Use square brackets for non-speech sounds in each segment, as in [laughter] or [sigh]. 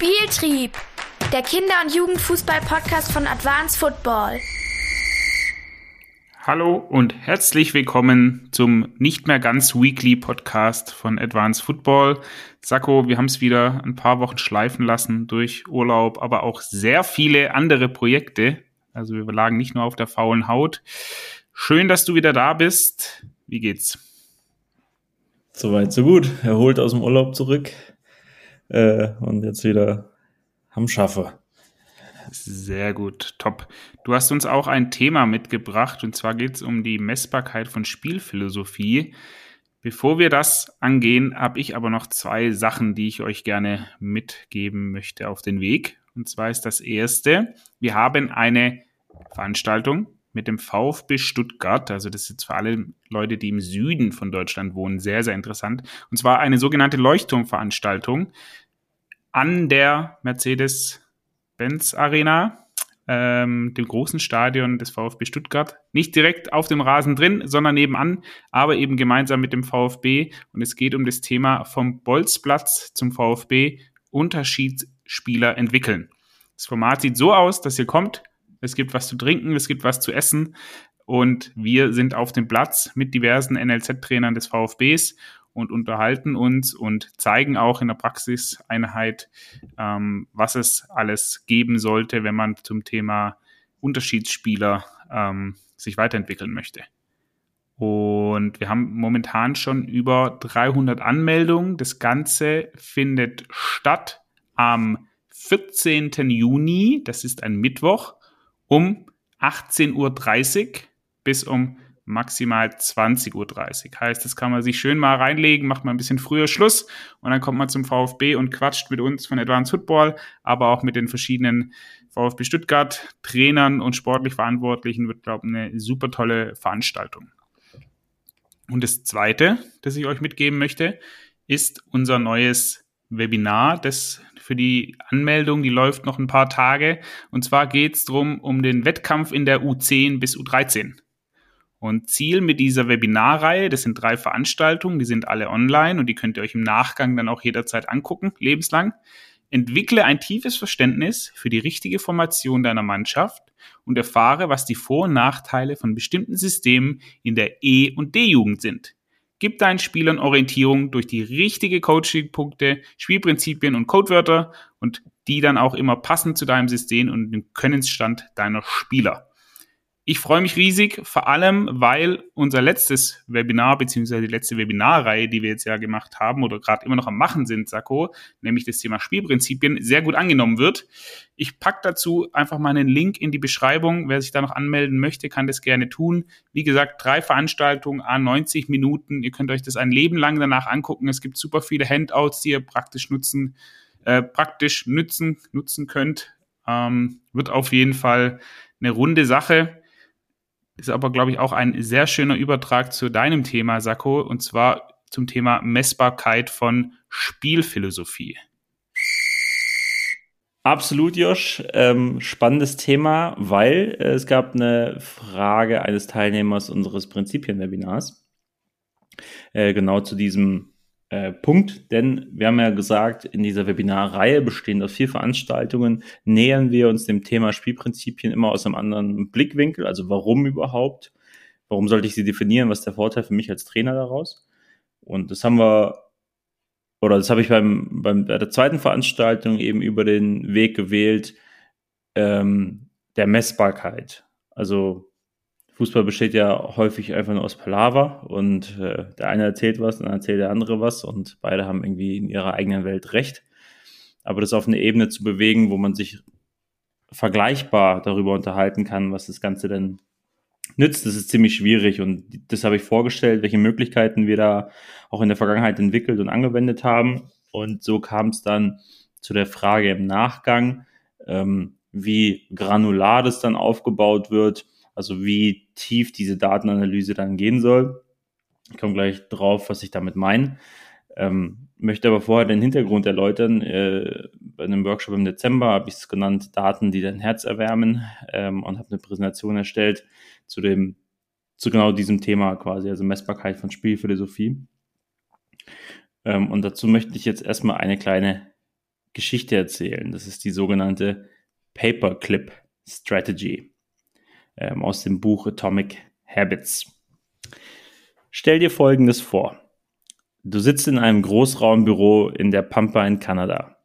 Spieltrieb, der Kinder- und Jugendfußball-Podcast von Advanced Football. Hallo und herzlich willkommen zum nicht mehr ganz Weekly Podcast von Advanced Football. Sacco, wir haben es wieder ein paar Wochen schleifen lassen durch Urlaub, aber auch sehr viele andere Projekte. Also wir lagen nicht nur auf der faulen Haut. Schön, dass du wieder da bist. Wie geht's? Soweit, so gut. Erholt aus dem Urlaub zurück äh, und jetzt wieder am Schaffe. Sehr gut, top. Du hast uns auch ein Thema mitgebracht und zwar geht es um die Messbarkeit von Spielphilosophie. Bevor wir das angehen, habe ich aber noch zwei Sachen, die ich euch gerne mitgeben möchte auf den Weg. Und zwar ist das erste, wir haben eine Veranstaltung mit dem VfB Stuttgart. Also das ist jetzt für alle Leute, die im Süden von Deutschland wohnen, sehr, sehr interessant. Und zwar eine sogenannte Leuchtturmveranstaltung an der Mercedes-Benz Arena, ähm, dem großen Stadion des VfB Stuttgart. Nicht direkt auf dem Rasen drin, sondern nebenan, aber eben gemeinsam mit dem VfB. Und es geht um das Thema vom Bolzplatz zum VfB Unterschiedsspieler entwickeln. Das Format sieht so aus, dass ihr kommt, es gibt was zu trinken, es gibt was zu essen und wir sind auf dem Platz mit diversen NLZ-Trainern des VfBs und unterhalten uns und zeigen auch in der Praxiseinheit, ähm, was es alles geben sollte, wenn man zum Thema Unterschiedsspieler ähm, sich weiterentwickeln möchte. Und wir haben momentan schon über 300 Anmeldungen. Das Ganze findet statt am 14. Juni, das ist ein Mittwoch, um 18.30 Uhr bis um maximal 20.30 Uhr. Heißt, das kann man sich schön mal reinlegen, macht mal ein bisschen früher Schluss und dann kommt man zum VfB und quatscht mit uns von Advanced Football, aber auch mit den verschiedenen VfB Stuttgart Trainern und sportlich Verantwortlichen wird, glaube ich, eine super tolle Veranstaltung. Und das Zweite, das ich euch mitgeben möchte, ist unser neues Webinar, das für die Anmeldung, die läuft noch ein paar Tage. Und zwar geht es darum, um den Wettkampf in der U10 bis U13. Und Ziel mit dieser Webinarreihe, das sind drei Veranstaltungen, die sind alle online und die könnt ihr euch im Nachgang dann auch jederzeit angucken, lebenslang. Entwickle ein tiefes Verständnis für die richtige Formation deiner Mannschaft und erfahre, was die Vor- und Nachteile von bestimmten Systemen in der E- und D-Jugend sind. Gib deinen Spielern Orientierung durch die richtige Coaching-Punkte, Spielprinzipien und Codewörter und die dann auch immer passend zu deinem System und dem Könnensstand deiner Spieler. Ich freue mich riesig, vor allem, weil unser letztes Webinar, beziehungsweise die letzte Webinarreihe, die wir jetzt ja gemacht haben oder gerade immer noch am Machen sind, Sakko, nämlich das Thema Spielprinzipien, sehr gut angenommen wird. Ich packe dazu einfach mal einen Link in die Beschreibung. Wer sich da noch anmelden möchte, kann das gerne tun. Wie gesagt, drei Veranstaltungen a 90 Minuten. Ihr könnt euch das ein Leben lang danach angucken. Es gibt super viele Handouts, die ihr praktisch nutzen, äh, praktisch nützen, nutzen könnt. Ähm, wird auf jeden Fall eine runde Sache. Ist aber, glaube ich, auch ein sehr schöner Übertrag zu deinem Thema, Sakko, und zwar zum Thema Messbarkeit von Spielphilosophie. Absolut, Josh. Ähm, spannendes Thema, weil äh, es gab eine Frage eines Teilnehmers unseres Prinzipien-Webinars. Äh, genau zu diesem äh, Punkt, denn wir haben ja gesagt, in dieser Webinarreihe bestehend aus vier Veranstaltungen nähern wir uns dem Thema Spielprinzipien immer aus einem anderen Blickwinkel. Also warum überhaupt? Warum sollte ich sie definieren? Was ist der Vorteil für mich als Trainer daraus? Und das haben wir, oder das habe ich beim, beim, bei der zweiten Veranstaltung eben über den Weg gewählt, ähm, der Messbarkeit. Also Fußball besteht ja häufig einfach nur aus Palaver und äh, der eine erzählt was, dann erzählt der andere was und beide haben irgendwie in ihrer eigenen Welt recht. Aber das auf eine Ebene zu bewegen, wo man sich vergleichbar darüber unterhalten kann, was das Ganze denn nützt, das ist ziemlich schwierig und das habe ich vorgestellt, welche Möglichkeiten wir da auch in der Vergangenheit entwickelt und angewendet haben. Und so kam es dann zu der Frage im Nachgang, ähm, wie granular das dann aufgebaut wird also wie tief diese Datenanalyse dann gehen soll. Ich komme gleich drauf, was ich damit meine. Ähm, möchte aber vorher den Hintergrund erläutern. Äh, bei einem Workshop im Dezember habe ich es genannt, Daten, die dein Herz erwärmen ähm, und habe eine Präsentation erstellt zu dem, zu genau diesem Thema quasi, also Messbarkeit von Spielphilosophie. Ähm, und dazu möchte ich jetzt erstmal eine kleine Geschichte erzählen. Das ist die sogenannte Paperclip Strategy ähm, aus dem Buch Atomic Habits. Stell dir Folgendes vor. Du sitzt in einem Großraumbüro in der Pampa in Kanada.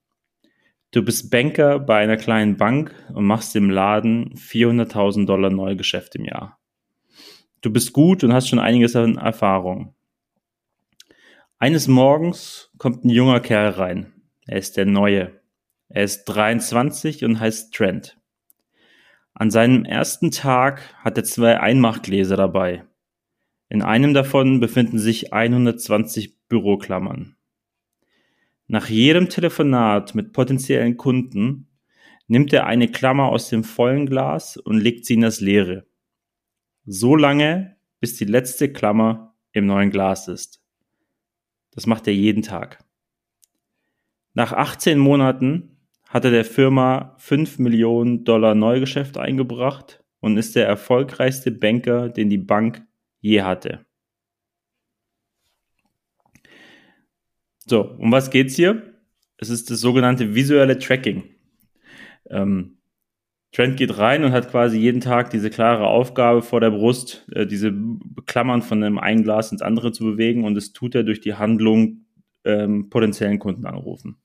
Du bist Banker bei einer kleinen Bank und machst im Laden 400.000 Dollar Neugeschäft im Jahr. Du bist gut und hast schon einiges an Erfahrung. Eines Morgens kommt ein junger Kerl rein. Er ist der Neue. Er ist 23 und heißt Trent. An seinem ersten Tag hat er zwei Einmachgläser dabei. In einem davon befinden sich 120 Büroklammern. Nach jedem Telefonat mit potenziellen Kunden nimmt er eine Klammer aus dem vollen Glas und legt sie in das leere. So lange, bis die letzte Klammer im neuen Glas ist. Das macht er jeden Tag. Nach 18 Monaten hat er der Firma 5 Millionen Dollar Neugeschäft eingebracht und ist der erfolgreichste Banker, den die Bank je hatte. So, um was geht's hier? Es ist das sogenannte visuelle Tracking. Ähm, Trent geht rein und hat quasi jeden Tag diese klare Aufgabe vor der Brust, äh, diese Klammern von einem einen Glas ins andere zu bewegen und das tut er durch die Handlung ähm, potenziellen Kunden anrufen.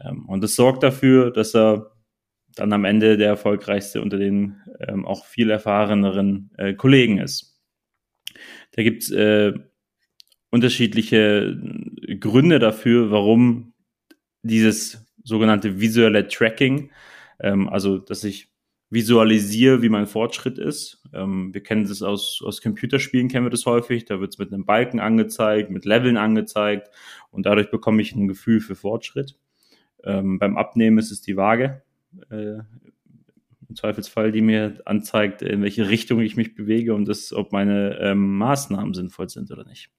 Ähm, und das sorgt dafür, dass er dann am Ende der erfolgreichste unter den ähm, auch viel erfahreneren äh, Kollegen ist. Da gibt's äh, unterschiedliche Gründe dafür, warum dieses sogenannte visuelle Tracking ähm, also, dass ich visualisiere, wie mein Fortschritt ist. Ähm, wir kennen das aus, aus Computerspielen, kennen wir das häufig. Da wird es mit einem Balken angezeigt, mit Leveln angezeigt und dadurch bekomme ich ein Gefühl für Fortschritt. Ähm, beim Abnehmen ist es die Waage. Äh, im Zweifelsfall, die mir anzeigt, in welche Richtung ich mich bewege und das, ob meine ähm, Maßnahmen sinnvoll sind oder nicht.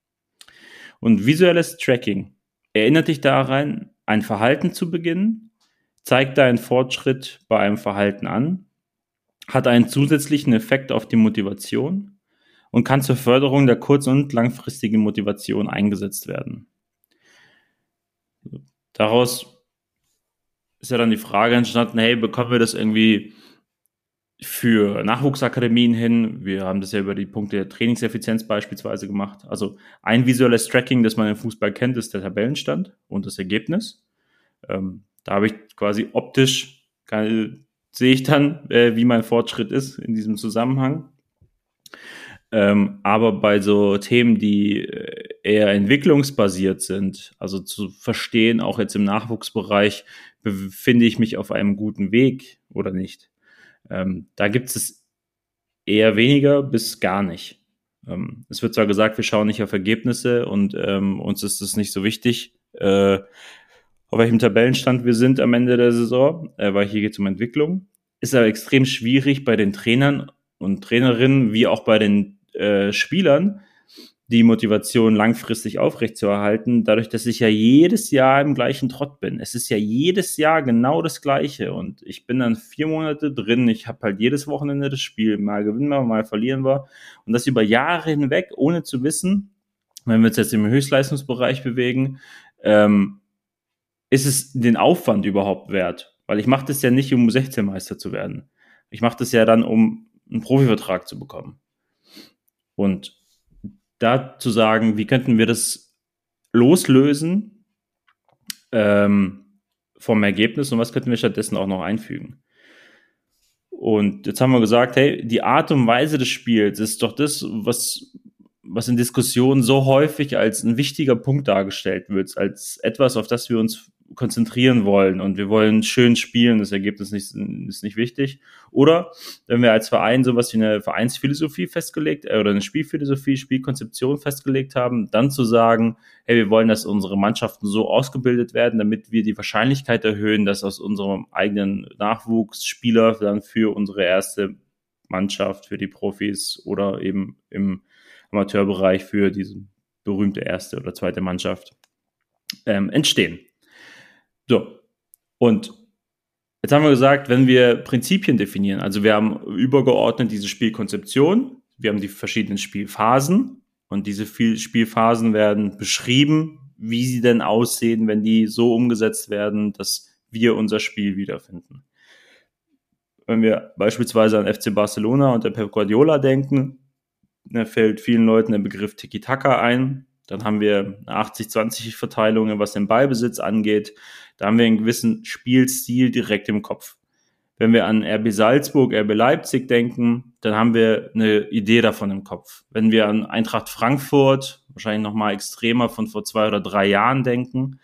Und visuelles Tracking erinnert dich daran, ein Verhalten zu beginnen zeigt deinen Fortschritt bei einem Verhalten an, hat einen zusätzlichen Effekt auf die Motivation und kann zur Förderung der kurz- und langfristigen Motivation eingesetzt werden. Daraus ist ja dann die Frage entstanden, hey, bekommen wir das irgendwie für Nachwuchsakademien hin? Wir haben das ja über die Punkte der Trainingseffizienz beispielsweise gemacht. Also ein visuelles Tracking, das man im Fußball kennt, ist der Tabellenstand und das Ergebnis. Ähm, da habe ich quasi optisch, kann, sehe ich dann, äh, wie mein Fortschritt ist in diesem Zusammenhang. Ähm, aber bei so Themen, die äh, eher entwicklungsbasiert sind, also zu verstehen, auch jetzt im Nachwuchsbereich, befinde ich mich auf einem guten Weg oder nicht. Ähm, da gibt es eher weniger bis gar nicht. Ähm, es wird zwar gesagt, wir schauen nicht auf Ergebnisse und ähm, uns ist es nicht so wichtig, äh, auf welchem Tabellenstand wir sind am Ende der Saison, äh, weil hier geht es um Entwicklung. Ist aber extrem schwierig bei den Trainern und Trainerinnen wie auch bei den äh, Spielern, die Motivation langfristig aufrechtzuerhalten, dadurch, dass ich ja jedes Jahr im gleichen Trott bin. Es ist ja jedes Jahr genau das Gleiche und ich bin dann vier Monate drin. Ich habe halt jedes Wochenende das Spiel. Mal gewinnen wir, mal verlieren wir. Und das über Jahre hinweg, ohne zu wissen, wenn wir uns jetzt im Höchstleistungsbereich bewegen, ähm, ist es den Aufwand überhaupt wert? Weil ich mache das ja nicht, um 16 Meister zu werden. Ich mache das ja dann, um einen Profivertrag zu bekommen. Und da zu sagen, wie könnten wir das loslösen ähm, vom Ergebnis und was könnten wir stattdessen auch noch einfügen? Und jetzt haben wir gesagt, hey, die Art und Weise des Spiels ist doch das, was, was in Diskussionen so häufig als ein wichtiger Punkt dargestellt wird, als etwas, auf das wir uns konzentrieren wollen und wir wollen schön spielen, das Ergebnis nicht, ist nicht wichtig. Oder wenn wir als Verein sowas wie eine Vereinsphilosophie festgelegt äh, oder eine Spielphilosophie, Spielkonzeption festgelegt haben, dann zu sagen, hey, wir wollen, dass unsere Mannschaften so ausgebildet werden, damit wir die Wahrscheinlichkeit erhöhen, dass aus unserem eigenen Nachwuchs Spieler dann für unsere erste Mannschaft, für die Profis oder eben im Amateurbereich für diese berühmte erste oder zweite Mannschaft ähm, entstehen. So. Und jetzt haben wir gesagt, wenn wir Prinzipien definieren, also wir haben übergeordnet diese Spielkonzeption, wir haben die verschiedenen Spielphasen und diese Spielphasen werden beschrieben, wie sie denn aussehen, wenn die so umgesetzt werden, dass wir unser Spiel wiederfinden. Wenn wir beispielsweise an FC Barcelona und der Pep Guardiola denken, da fällt vielen Leuten der Begriff Tiki-Taka ein. Dann haben wir 80-20-Verteilungen, was den Ballbesitz angeht. Da haben wir einen gewissen Spielstil direkt im Kopf. Wenn wir an RB Salzburg, RB Leipzig denken, dann haben wir eine Idee davon im Kopf. Wenn wir an Eintracht Frankfurt, wahrscheinlich nochmal extremer von vor zwei oder drei Jahren denken,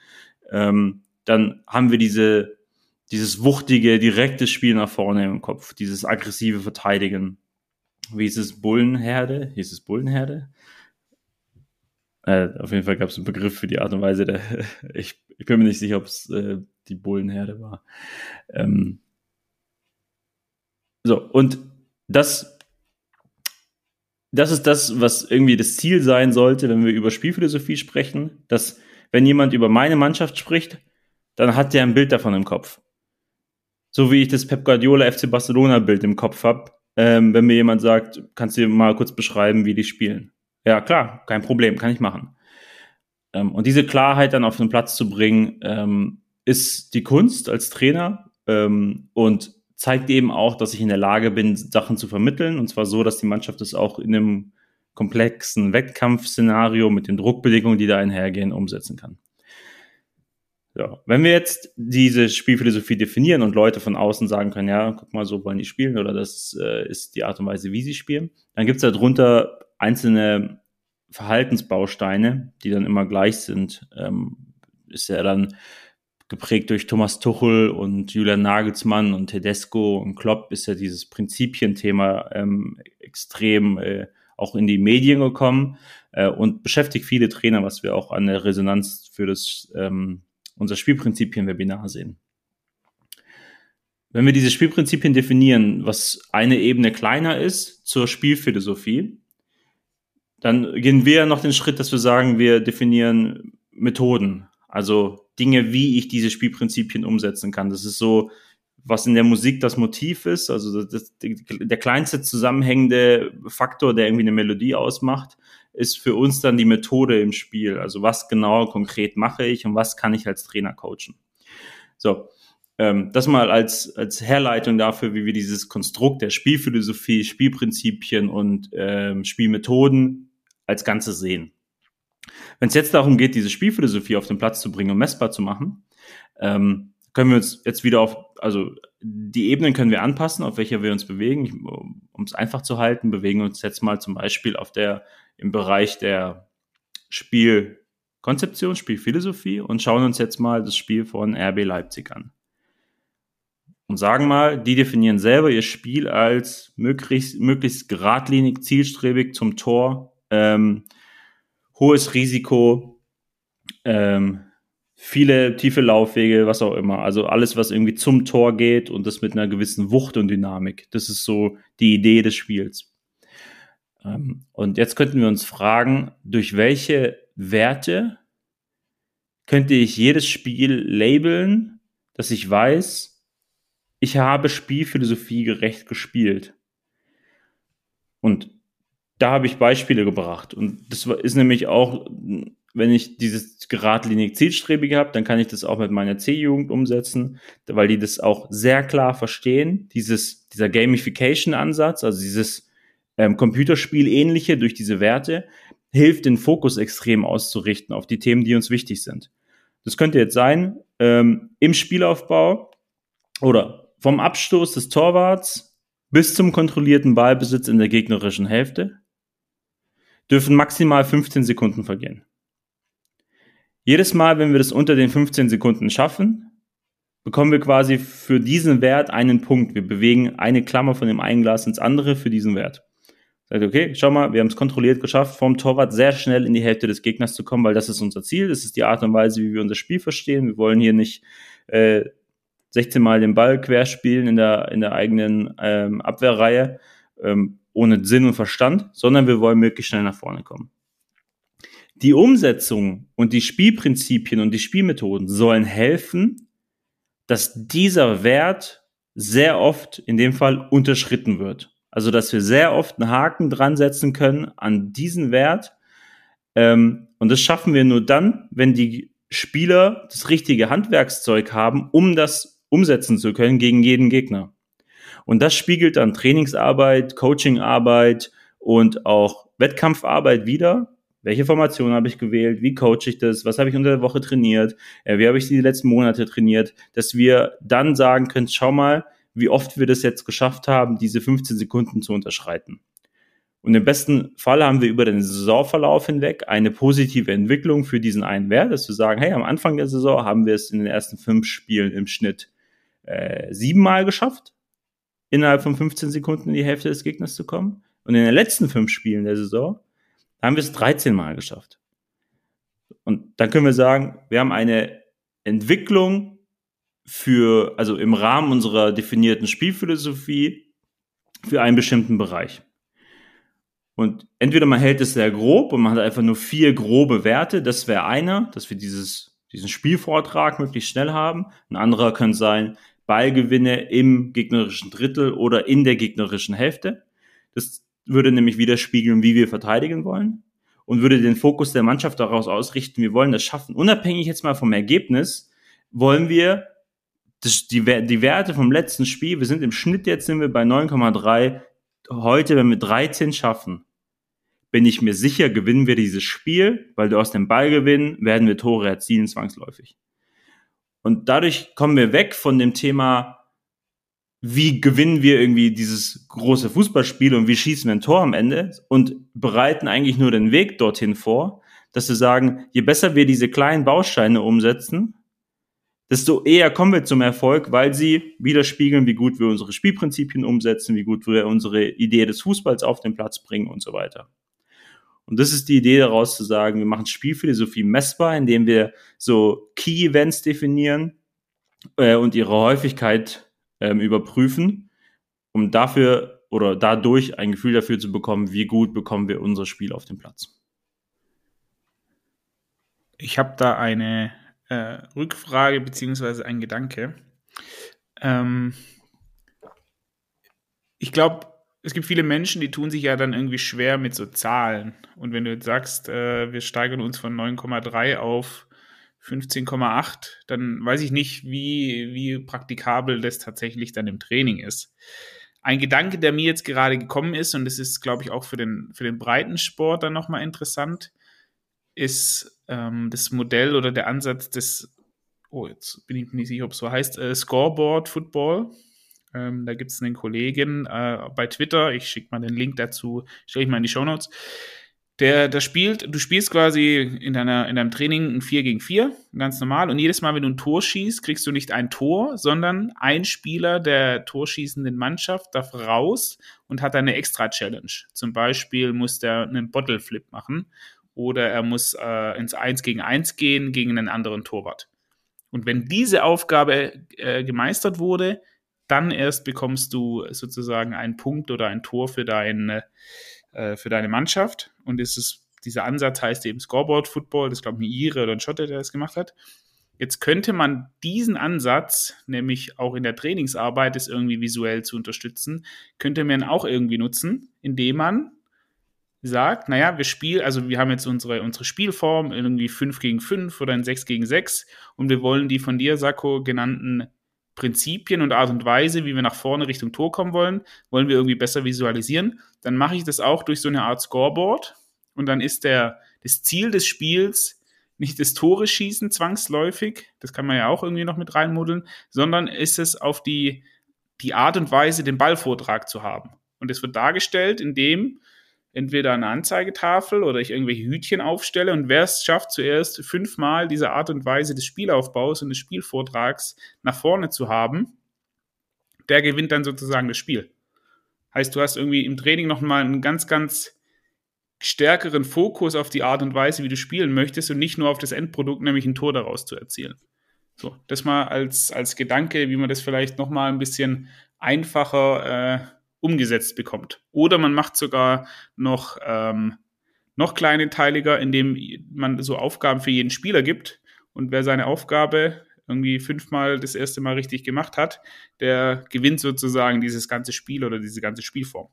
ähm, dann haben wir diese, dieses wuchtige, direkte Spiel nach vorne im Kopf, dieses aggressive Verteidigen. Wie ist es? Bullenherde? Hieß es Bullenherde? Äh, auf jeden Fall gab es einen Begriff für die Art und Weise. Der, [laughs] ich, ich bin mir nicht sicher, ob es äh, die Bullenherde war. Ähm, so, und das, das ist das, was irgendwie das Ziel sein sollte, wenn wir über Spielphilosophie sprechen, dass wenn jemand über meine Mannschaft spricht, dann hat der ein Bild davon im Kopf. So wie ich das Pep Guardiola FC Barcelona Bild im Kopf habe, ähm, wenn mir jemand sagt, kannst du mal kurz beschreiben, wie die spielen. Ja, klar, kein Problem, kann ich machen. Ähm, und diese Klarheit dann auf den Platz zu bringen, ähm, ist die Kunst als Trainer ähm, und zeigt eben auch, dass ich in der Lage bin, Sachen zu vermitteln. Und zwar so, dass die Mannschaft es auch in einem komplexen Wettkampfszenario mit den Druckbedingungen, die da einhergehen, umsetzen kann. Ja, wenn wir jetzt diese Spielphilosophie definieren und Leute von außen sagen können, ja, guck mal, so wollen die spielen oder das äh, ist die Art und Weise, wie sie spielen, dann gibt's darunter einzelne Verhaltensbausteine, die dann immer gleich sind. Ähm, ist ja dann geprägt durch Thomas Tuchel und Julian Nagelsmann und Tedesco und Klopp ist ja dieses Prinzipienthema ähm, extrem äh, auch in die Medien gekommen äh, und beschäftigt viele Trainer, was wir auch an der Resonanz für das ähm, unser Spielprinzipien-Webinar sehen. Wenn wir diese Spielprinzipien definieren, was eine Ebene kleiner ist zur Spielphilosophie, dann gehen wir noch den Schritt, dass wir sagen, wir definieren Methoden, also Dinge, wie ich diese Spielprinzipien umsetzen kann. Das ist so, was in der Musik das Motiv ist, also das, der kleinste zusammenhängende Faktor, der irgendwie eine Melodie ausmacht, ist für uns dann die Methode im Spiel. Also was genau konkret mache ich und was kann ich als Trainer coachen. So, ähm, das mal als, als Herleitung dafür, wie wir dieses Konstrukt der Spielphilosophie, Spielprinzipien und ähm, Spielmethoden als Ganze sehen. Wenn es jetzt darum geht, diese Spielphilosophie auf den Platz zu bringen und messbar zu machen, ähm, können wir uns jetzt wieder auf, also die Ebenen können wir anpassen, auf welcher wir uns bewegen. Um es einfach zu halten, bewegen wir uns jetzt mal zum Beispiel auf der im Bereich der Spielkonzeption, Spielphilosophie und schauen uns jetzt mal das Spiel von RB Leipzig an. Und sagen mal, die definieren selber ihr Spiel als möglichst, möglichst geradlinig, zielstrebig zum Tor, ähm, hohes Risiko, ähm, viele tiefe Laufwege, was auch immer. Also alles, was irgendwie zum Tor geht und das mit einer gewissen Wucht und Dynamik. Das ist so die Idee des Spiels. Ähm, und jetzt könnten wir uns fragen, durch welche Werte könnte ich jedes Spiel labeln, dass ich weiß, ich habe Spielphilosophie gerecht gespielt. Und da habe ich Beispiele gebracht. Und das ist nämlich auch, wenn ich dieses geradlinig zielstrebige habe, dann kann ich das auch mit meiner C-Jugend umsetzen, weil die das auch sehr klar verstehen. Dieses, dieser Gamification-Ansatz, also dieses ähm, Computerspiel ähnliche durch diese Werte, hilft den Fokus extrem auszurichten auf die Themen, die uns wichtig sind. Das könnte jetzt sein, ähm, im Spielaufbau oder vom Abstoß des Torwarts bis zum kontrollierten Ballbesitz in der gegnerischen Hälfte dürfen maximal 15 Sekunden vergehen. Jedes Mal, wenn wir das unter den 15 Sekunden schaffen, bekommen wir quasi für diesen Wert einen Punkt. Wir bewegen eine Klammer von dem einen Glas ins andere für diesen Wert. Sagt, okay, schau mal, wir haben es kontrolliert geschafft, vom Torwart sehr schnell in die Hälfte des Gegners zu kommen, weil das ist unser Ziel, das ist die Art und Weise, wie wir unser Spiel verstehen. Wir wollen hier nicht äh, 16 Mal den Ball querspielen in der, in der eigenen ähm, Abwehrreihe, ähm, ohne Sinn und Verstand, sondern wir wollen möglichst schnell nach vorne kommen. Die Umsetzung und die Spielprinzipien und die Spielmethoden sollen helfen, dass dieser Wert sehr oft in dem Fall unterschritten wird. Also, dass wir sehr oft einen Haken dran setzen können an diesen Wert. Ähm, und das schaffen wir nur dann, wenn die Spieler das richtige Handwerkszeug haben, um das umsetzen zu können gegen jeden Gegner. Und das spiegelt dann Trainingsarbeit, Coachingarbeit und auch Wettkampfarbeit wieder. Welche Formation habe ich gewählt? Wie coache ich das? Was habe ich unter der Woche trainiert? Äh, wie habe ich die letzten Monate trainiert? Dass wir dann sagen können, schau mal, wie oft wir das jetzt geschafft haben, diese 15 Sekunden zu unterschreiten. Und im besten Fall haben wir über den Saisonverlauf hinweg eine positive Entwicklung für diesen einen Wert, dass wir sagen, hey, am Anfang der Saison haben wir es in den ersten fünf Spielen im Schnitt äh, siebenmal geschafft, innerhalb von 15 Sekunden in die Hälfte des Gegners zu kommen. Und in den letzten fünf Spielen der Saison haben wir es 13 Mal geschafft. Und dann können wir sagen, wir haben eine Entwicklung für, also im Rahmen unserer definierten Spielphilosophie für einen bestimmten Bereich. Und entweder man hält es sehr grob und man hat einfach nur vier grobe Werte, das wäre einer, dass wir dieses, diesen Spielvortrag möglichst schnell haben. Ein anderer könnte sein, Ballgewinne im gegnerischen Drittel oder in der gegnerischen Hälfte. Das würde nämlich widerspiegeln, wie wir verteidigen wollen und würde den Fokus der Mannschaft daraus ausrichten, wir wollen das schaffen. Unabhängig jetzt mal vom Ergebnis, wollen wir das, die, die Werte vom letzten Spiel, wir sind im Schnitt jetzt sind wir bei 9,3 heute, wenn wir 13 schaffen, bin ich mir sicher, gewinnen wir dieses Spiel, weil du aus dem Ball gewinnen, werden wir Tore erzielen zwangsläufig. Und dadurch kommen wir weg von dem Thema, wie gewinnen wir irgendwie dieses große Fußballspiel und wie schießen wir ein Tor am Ende und bereiten eigentlich nur den Weg dorthin vor, dass wir sagen, je besser wir diese kleinen Bausteine umsetzen, desto eher kommen wir zum Erfolg, weil sie widerspiegeln, wie gut wir unsere Spielprinzipien umsetzen, wie gut wir unsere Idee des Fußballs auf den Platz bringen und so weiter. Und das ist die Idee daraus zu sagen, wir machen Spielphilosophie messbar, indem wir so Key Events definieren äh, und ihre Häufigkeit ähm, überprüfen, um dafür oder dadurch ein Gefühl dafür zu bekommen, wie gut bekommen wir unser Spiel auf den Platz. Ich habe da eine äh, Rückfrage beziehungsweise ein Gedanke. Ähm, ich glaube, es gibt viele Menschen, die tun sich ja dann irgendwie schwer mit so Zahlen. Und wenn du jetzt sagst, äh, wir steigern uns von 9,3 auf 15,8, dann weiß ich nicht, wie, wie praktikabel das tatsächlich dann im Training ist. Ein Gedanke, der mir jetzt gerade gekommen ist, und das ist, glaube ich, auch für den, für den Breitensport dann nochmal interessant, ist ähm, das Modell oder der Ansatz des, oh, jetzt bin ich nicht sicher, ob es so heißt, äh, Scoreboard Football. Ähm, da gibt es einen Kollegen äh, bei Twitter, ich schicke mal den Link dazu, stelle ich mal in die Show Notes. Der, der spielt, du spielst quasi in, deiner, in deinem Training ein 4 gegen 4, ganz normal. Und jedes Mal, wenn du ein Tor schießt, kriegst du nicht ein Tor, sondern ein Spieler der torschießenden Mannschaft darf raus und hat eine extra Challenge. Zum Beispiel muss der einen Bottle Flip machen oder er muss äh, ins 1 gegen 1 gehen gegen einen anderen Torwart. Und wenn diese Aufgabe äh, gemeistert wurde, dann erst bekommst du sozusagen einen Punkt oder ein Tor für, deine, äh, für deine Mannschaft. Und ist, dieser Ansatz heißt eben Scoreboard Football, das glaube ich ein Ire oder ein Schotte, der das gemacht hat. Jetzt könnte man diesen Ansatz, nämlich auch in der Trainingsarbeit, das irgendwie visuell zu unterstützen, könnte man auch irgendwie nutzen, indem man sagt, naja, wir spielen, also wir haben jetzt unsere, unsere Spielform irgendwie 5 gegen 5 oder ein 6 gegen 6 und wir wollen die von dir, Sakko, genannten Prinzipien und Art und Weise, wie wir nach vorne Richtung Tor kommen wollen, wollen wir irgendwie besser visualisieren. Dann mache ich das auch durch so eine Art Scoreboard und dann ist der, das Ziel des Spiels nicht das Tore schießen zwangsläufig, das kann man ja auch irgendwie noch mit reinmuddeln, sondern ist es auf die, die Art und Weise, den Ballvortrag zu haben. Und es wird dargestellt, indem entweder eine Anzeigetafel oder ich irgendwelche Hütchen aufstelle und wer es schafft, zuerst fünfmal diese Art und Weise des Spielaufbaus und des Spielvortrags nach vorne zu haben, der gewinnt dann sozusagen das Spiel. Heißt, du hast irgendwie im Training nochmal einen ganz, ganz stärkeren Fokus auf die Art und Weise, wie du spielen möchtest und nicht nur auf das Endprodukt, nämlich ein Tor daraus zu erzielen. So, das mal als, als Gedanke, wie man das vielleicht nochmal ein bisschen einfacher äh, umgesetzt bekommt. Oder man macht sogar noch, ähm, noch kleinteiliger, indem man so Aufgaben für jeden Spieler gibt. Und wer seine Aufgabe irgendwie fünfmal das erste Mal richtig gemacht hat, der gewinnt sozusagen dieses ganze Spiel oder diese ganze Spielform.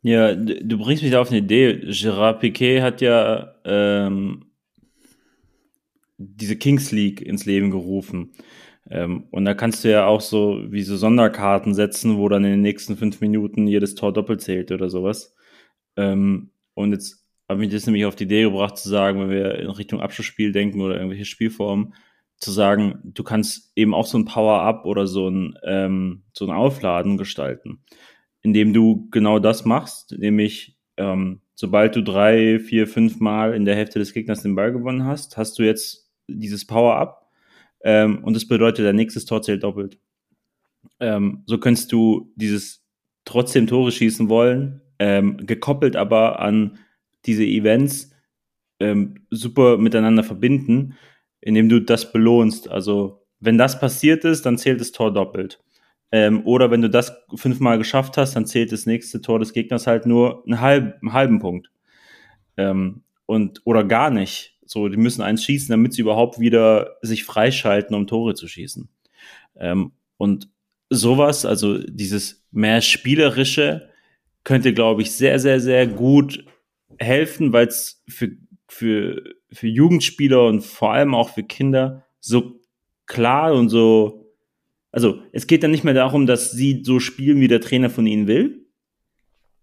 Ja, du bringst mich da auf eine Idee. Gerard Piquet hat ja ähm, diese Kings League ins Leben gerufen. Ähm, und da kannst du ja auch so wie so Sonderkarten setzen, wo dann in den nächsten fünf Minuten jedes Tor doppelt zählt oder sowas. Ähm, und jetzt habe mich das nämlich auf die Idee gebracht zu sagen, wenn wir in Richtung Abschlussspiel denken oder irgendwelche Spielformen, zu sagen, du kannst eben auch so ein Power-Up oder so ein, ähm, so ein Aufladen gestalten, indem du genau das machst, nämlich ähm, sobald du drei, vier, fünf Mal in der Hälfte des Gegners den Ball gewonnen hast, hast du jetzt dieses Power-Up ähm, und das bedeutet, dein nächstes Tor zählt doppelt. Ähm, so könntest du dieses trotzdem Tore schießen wollen, ähm, gekoppelt aber an diese Events ähm, super miteinander verbinden, indem du das belohnst. Also wenn das passiert ist, dann zählt das Tor doppelt. Ähm, oder wenn du das fünfmal geschafft hast, dann zählt das nächste Tor des Gegners halt nur einen, halb, einen halben Punkt. Ähm, und, oder gar nicht. So, die müssen eins schießen, damit sie überhaupt wieder sich freischalten, um Tore zu schießen. Ähm, und sowas, also dieses mehr spielerische, könnte, glaube ich, sehr, sehr, sehr gut helfen, weil es für, für, für Jugendspieler und vor allem auch für Kinder so klar und so, also es geht dann nicht mehr darum, dass sie so spielen, wie der Trainer von ihnen will,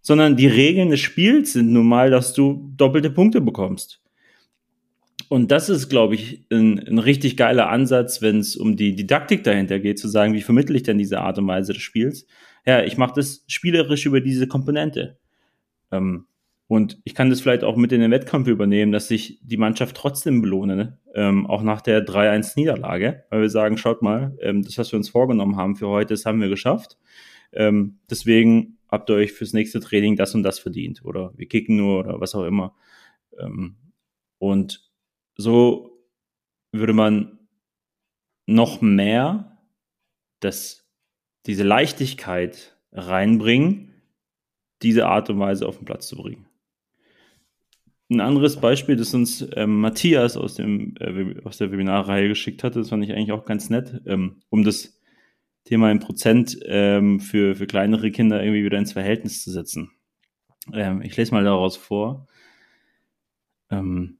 sondern die Regeln des Spiels sind nun mal, dass du doppelte Punkte bekommst. Und das ist, glaube ich, ein, ein richtig geiler Ansatz, wenn es um die Didaktik dahinter geht, zu sagen, wie vermittle ich denn diese Art und Weise des Spiels? Ja, ich mache das spielerisch über diese Komponente. Ähm, und ich kann das vielleicht auch mit in den Wettkampf übernehmen, dass sich die Mannschaft trotzdem belohne, ne? ähm, auch nach der 3-1-Niederlage, weil wir sagen, schaut mal, ähm, das, was wir uns vorgenommen haben für heute, das haben wir geschafft. Ähm, deswegen habt ihr euch fürs nächste Training das und das verdient oder wir kicken nur oder was auch immer. Ähm, und so würde man noch mehr das, diese Leichtigkeit reinbringen, diese Art und Weise auf den Platz zu bringen. Ein anderes Beispiel, das uns ähm, Matthias aus, dem, äh, aus der Webinarreihe geschickt hatte, das fand ich eigentlich auch ganz nett, ähm, um das Thema in Prozent ähm, für, für kleinere Kinder irgendwie wieder ins Verhältnis zu setzen. Ähm, ich lese mal daraus vor. Ähm,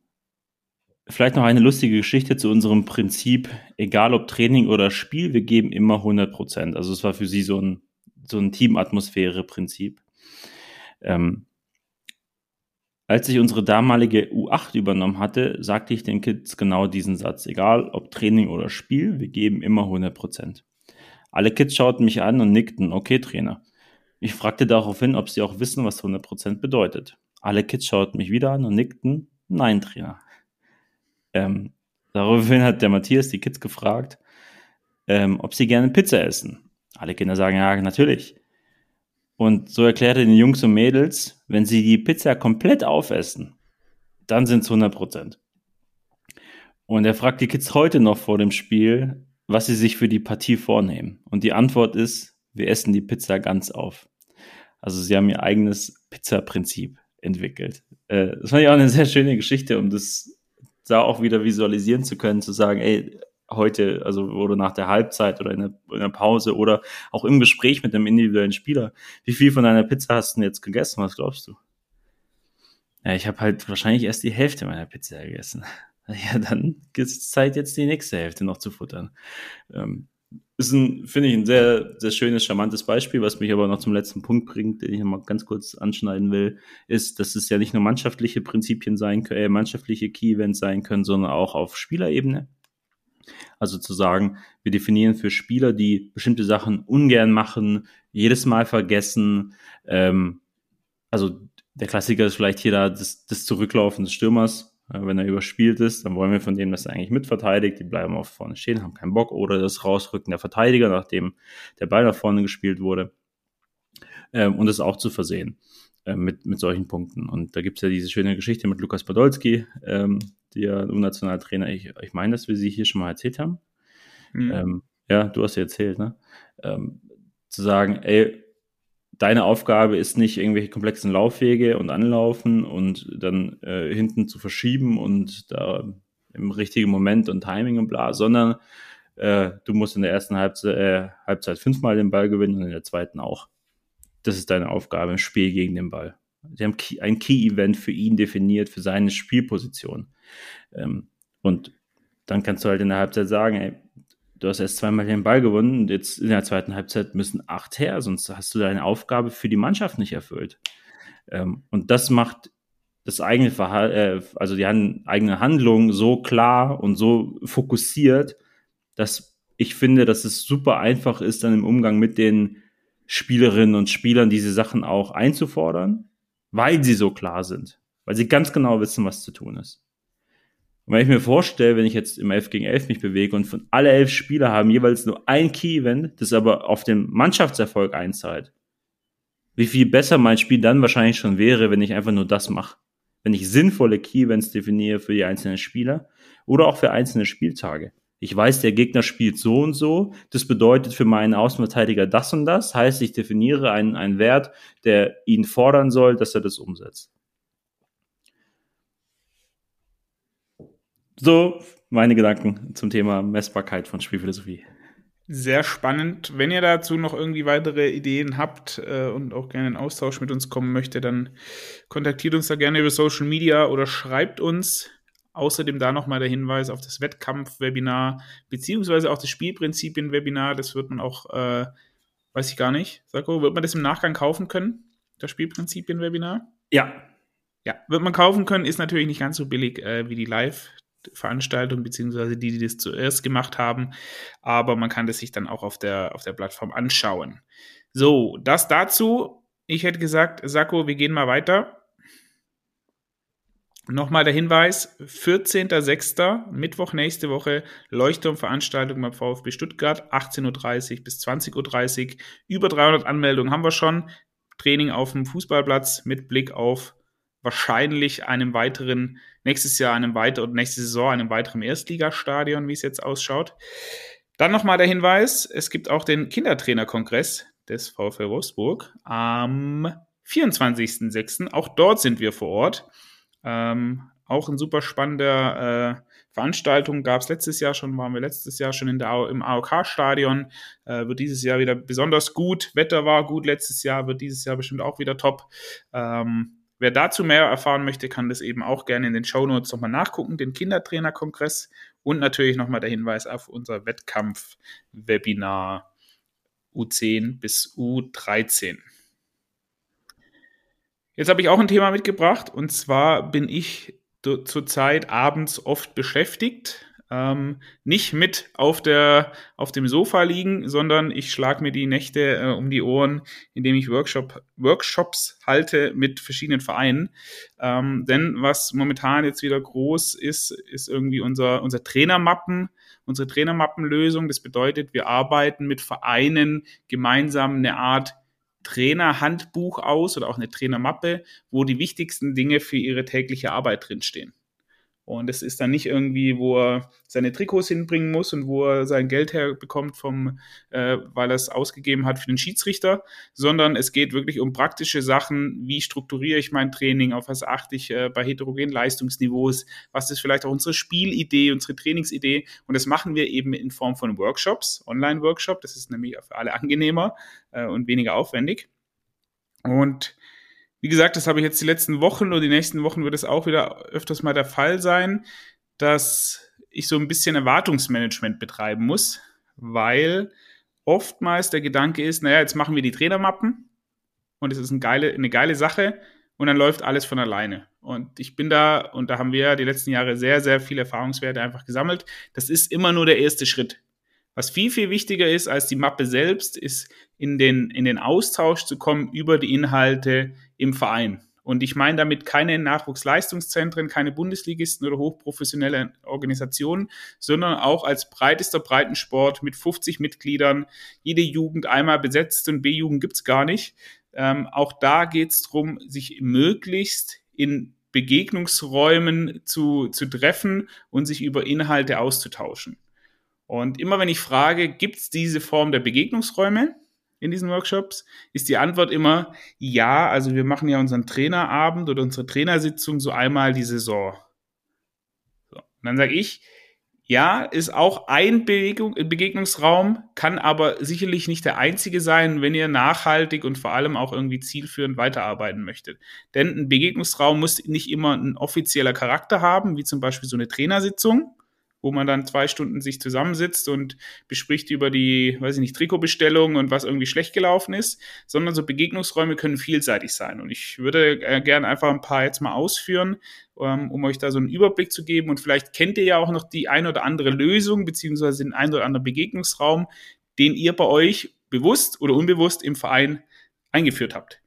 vielleicht noch eine lustige Geschichte zu unserem Prinzip, egal ob Training oder Spiel, wir geben immer 100 Prozent. Also es war für sie so ein, so ein Teamatmosphäre-Prinzip. Ähm, als ich unsere damalige U8 übernommen hatte, sagte ich den Kids genau diesen Satz. Egal ob Training oder Spiel, wir geben immer 100 Prozent. Alle Kids schauten mich an und nickten, okay Trainer. Ich fragte daraufhin, ob sie auch wissen, was 100 Prozent bedeutet. Alle Kids schauten mich wieder an und nickten, nein Trainer. Ähm, daraufhin hat der Matthias die Kids gefragt, ähm, ob sie gerne Pizza essen. Alle Kinder sagen, ja, natürlich. Und so erklärte den Jungs und Mädels, wenn sie die Pizza komplett aufessen, dann sind es 100 Prozent. Und er fragt die Kids heute noch vor dem Spiel, was sie sich für die Partie vornehmen. Und die Antwort ist, wir essen die Pizza ganz auf. Also sie haben ihr eigenes Pizza-Prinzip entwickelt. Äh, das fand ich auch eine sehr schöne Geschichte, um das da auch wieder visualisieren zu können, zu sagen, ey, heute, also oder nach der Halbzeit oder in der, in der, Pause oder auch im Gespräch mit einem individuellen Spieler. Wie viel von deiner Pizza hast du denn jetzt gegessen? Was glaubst du? Ja, ich habe halt wahrscheinlich erst die Hälfte meiner Pizza gegessen. [laughs] Ja, dann ist es Zeit, jetzt die nächste Hälfte noch zu futtern. Ähm, ist ein, finde ich, ein sehr, sehr schönes, charmantes Beispiel, was mich aber noch zum letzten Punkt bringt, den ich nochmal ganz kurz anschneiden will, ist, dass es ja nicht nur mannschaftliche Prinzipien sein können, äh, mannschaftliche Key-Events sein können, sondern auch auf Spielerebene. Also zu sagen, wir definieren für Spieler, die bestimmte Sachen ungern machen, jedes Mal vergessen. Ähm, also der Klassiker ist vielleicht hier da das, das Zurücklaufen des Stürmers. Äh, wenn er überspielt ist, dann wollen wir von dem, dass er eigentlich mitverteidigt. Die bleiben auf vorne stehen, haben keinen Bock. Oder das Rausrücken der Verteidiger, nachdem der Ball nach vorne gespielt wurde. Ähm, und das auch zu versehen äh, mit, mit solchen Punkten. Und da gibt es ja diese schöne Geschichte mit Lukas Podolski, ähm, der U-Nationaltrainer, ich, ich meine, dass wir sie hier schon mal erzählt haben. Mhm. Ähm, ja, du hast sie erzählt, ne? Ähm, zu sagen, ey, deine Aufgabe ist nicht irgendwelche komplexen Laufwege und Anlaufen und dann äh, hinten zu verschieben und da im richtigen Moment und Timing und bla, sondern äh, du musst in der ersten Halbzeit, äh, Halbzeit fünfmal den Ball gewinnen und in der zweiten auch. Das ist deine Aufgabe im Spiel gegen den Ball. Sie haben ein Key-Event für ihn definiert, für seine Spielposition. Ähm, und dann kannst du halt in der Halbzeit sagen, ey, du hast erst zweimal den Ball gewonnen und jetzt in der zweiten Halbzeit müssen acht her, sonst hast du deine Aufgabe für die Mannschaft nicht erfüllt. Ähm, und das macht das eigene Verhalten, äh, also die eigene Handlung so klar und so fokussiert, dass ich finde, dass es super einfach ist, dann im Umgang mit den Spielerinnen und Spielern diese Sachen auch einzufordern, weil sie so klar sind, weil sie ganz genau wissen, was zu tun ist. Und wenn ich mir vorstelle, wenn ich jetzt im 11 gegen 11 mich bewege und von alle elf Spieler haben jeweils nur ein Key-Event, das aber auf den Mannschaftserfolg einzahlt, wie viel besser mein Spiel dann wahrscheinlich schon wäre, wenn ich einfach nur das mache. Wenn ich sinnvolle Key-Events definiere für die einzelnen Spieler oder auch für einzelne Spieltage. Ich weiß, der Gegner spielt so und so. Das bedeutet für meinen Außenverteidiger das und das. Heißt, ich definiere einen, einen Wert, der ihn fordern soll, dass er das umsetzt. So meine Gedanken zum Thema Messbarkeit von Spielphilosophie. Sehr spannend. Wenn ihr dazu noch irgendwie weitere Ideen habt äh, und auch gerne in Austausch mit uns kommen möchtet, dann kontaktiert uns da gerne über Social Media oder schreibt uns. Außerdem da nochmal der Hinweis auf das Wettkampf-Webinar, beziehungsweise auch das Spielprinzipien-Webinar. Das wird man auch, äh, weiß ich gar nicht, Sako, wird man das im Nachgang kaufen können? Das Spielprinzipien-Webinar? Ja. Ja, wird man kaufen können, ist natürlich nicht ganz so billig äh, wie die Live- Veranstaltung, beziehungsweise die, die das zuerst gemacht haben. Aber man kann das sich dann auch auf der, auf der Plattform anschauen. So, das dazu. Ich hätte gesagt, Sako, wir gehen mal weiter. Nochmal der Hinweis, 14.06. Mittwoch nächste Woche, Leuchtturmveranstaltung beim VfB Stuttgart, 18.30 Uhr bis 20.30 Uhr. Über 300 Anmeldungen haben wir schon. Training auf dem Fußballplatz mit Blick auf wahrscheinlich einem weiteren, nächstes Jahr einem weiteren, nächste Saison einem weiteren Erstligastadion, wie es jetzt ausschaut. Dann nochmal der Hinweis, es gibt auch den Kindertrainerkongress des VfL Wolfsburg am 24.06. Auch dort sind wir vor Ort. Ähm, auch ein super spannender äh, Veranstaltung gab es letztes Jahr schon, waren wir letztes Jahr schon in der, im AOK-Stadion. Äh, wird dieses Jahr wieder besonders gut. Wetter war gut letztes Jahr, wird dieses Jahr bestimmt auch wieder top. Ähm, Wer dazu mehr erfahren möchte, kann das eben auch gerne in den Show Notes nochmal nachgucken, den Kindertrainerkongress und natürlich nochmal der Hinweis auf unser Wettkampf-Webinar U10 bis U13. Jetzt habe ich auch ein Thema mitgebracht und zwar bin ich zurzeit abends oft beschäftigt ähm, nicht mit auf, der, auf dem Sofa liegen, sondern ich schlage mir die Nächte äh, um die Ohren, indem ich Workshop, Workshops halte mit verschiedenen Vereinen. Ähm, denn was momentan jetzt wieder groß ist, ist irgendwie unser, unser Trainermappen, unsere Trainermappenlösung. Das bedeutet, wir arbeiten mit Vereinen gemeinsam eine Art Trainerhandbuch aus oder auch eine Trainermappe, wo die wichtigsten Dinge für ihre tägliche Arbeit drinstehen. Und es ist dann nicht irgendwie, wo er seine Trikots hinbringen muss und wo er sein Geld herbekommt, vom, äh, weil er es ausgegeben hat für den Schiedsrichter, sondern es geht wirklich um praktische Sachen, wie strukturiere ich mein Training, auf was achte ich äh, bei heterogenen Leistungsniveaus, was ist vielleicht auch unsere Spielidee, unsere Trainingsidee. Und das machen wir eben in Form von Workshops, Online-Workshop. Das ist nämlich für alle angenehmer äh, und weniger aufwendig. Und wie gesagt, das habe ich jetzt die letzten Wochen und die nächsten Wochen wird es auch wieder öfters mal der Fall sein, dass ich so ein bisschen Erwartungsmanagement betreiben muss, weil oftmals der Gedanke ist, naja, jetzt machen wir die Trainermappen und es ist eine geile, eine geile Sache und dann läuft alles von alleine. Und ich bin da, und da haben wir die letzten Jahre sehr, sehr viele Erfahrungswerte einfach gesammelt. Das ist immer nur der erste Schritt. Was viel, viel wichtiger ist als die Mappe selbst, ist in den, in den Austausch zu kommen über die Inhalte im Verein. Und ich meine damit keine Nachwuchsleistungszentren, keine Bundesligisten oder hochprofessionelle Organisationen, sondern auch als breitester Breitensport mit 50 Mitgliedern, jede Jugend einmal besetzt und B-Jugend gibt's gar nicht. Ähm, auch da geht's drum, sich möglichst in Begegnungsräumen zu, zu treffen und sich über Inhalte auszutauschen. Und immer wenn ich frage, gibt es diese Form der Begegnungsräume in diesen Workshops, ist die Antwort immer ja. Also wir machen ja unseren Trainerabend oder unsere Trainersitzung so einmal die Saison. So. Und dann sage ich, ja, ist auch ein Begegnung, Begegnungsraum, kann aber sicherlich nicht der einzige sein, wenn ihr nachhaltig und vor allem auch irgendwie zielführend weiterarbeiten möchtet. Denn ein Begegnungsraum muss nicht immer ein offizieller Charakter haben, wie zum Beispiel so eine Trainersitzung, wo man dann zwei Stunden sich zusammensitzt und bespricht über die, weiß ich nicht, Trikotbestellung und was irgendwie schlecht gelaufen ist, sondern so Begegnungsräume können vielseitig sein. Und ich würde äh, gerne einfach ein paar jetzt mal ausführen, ähm, um euch da so einen Überblick zu geben. Und vielleicht kennt ihr ja auch noch die ein oder andere Lösung, beziehungsweise den ein oder anderen Begegnungsraum, den ihr bei euch bewusst oder unbewusst im Verein eingeführt habt.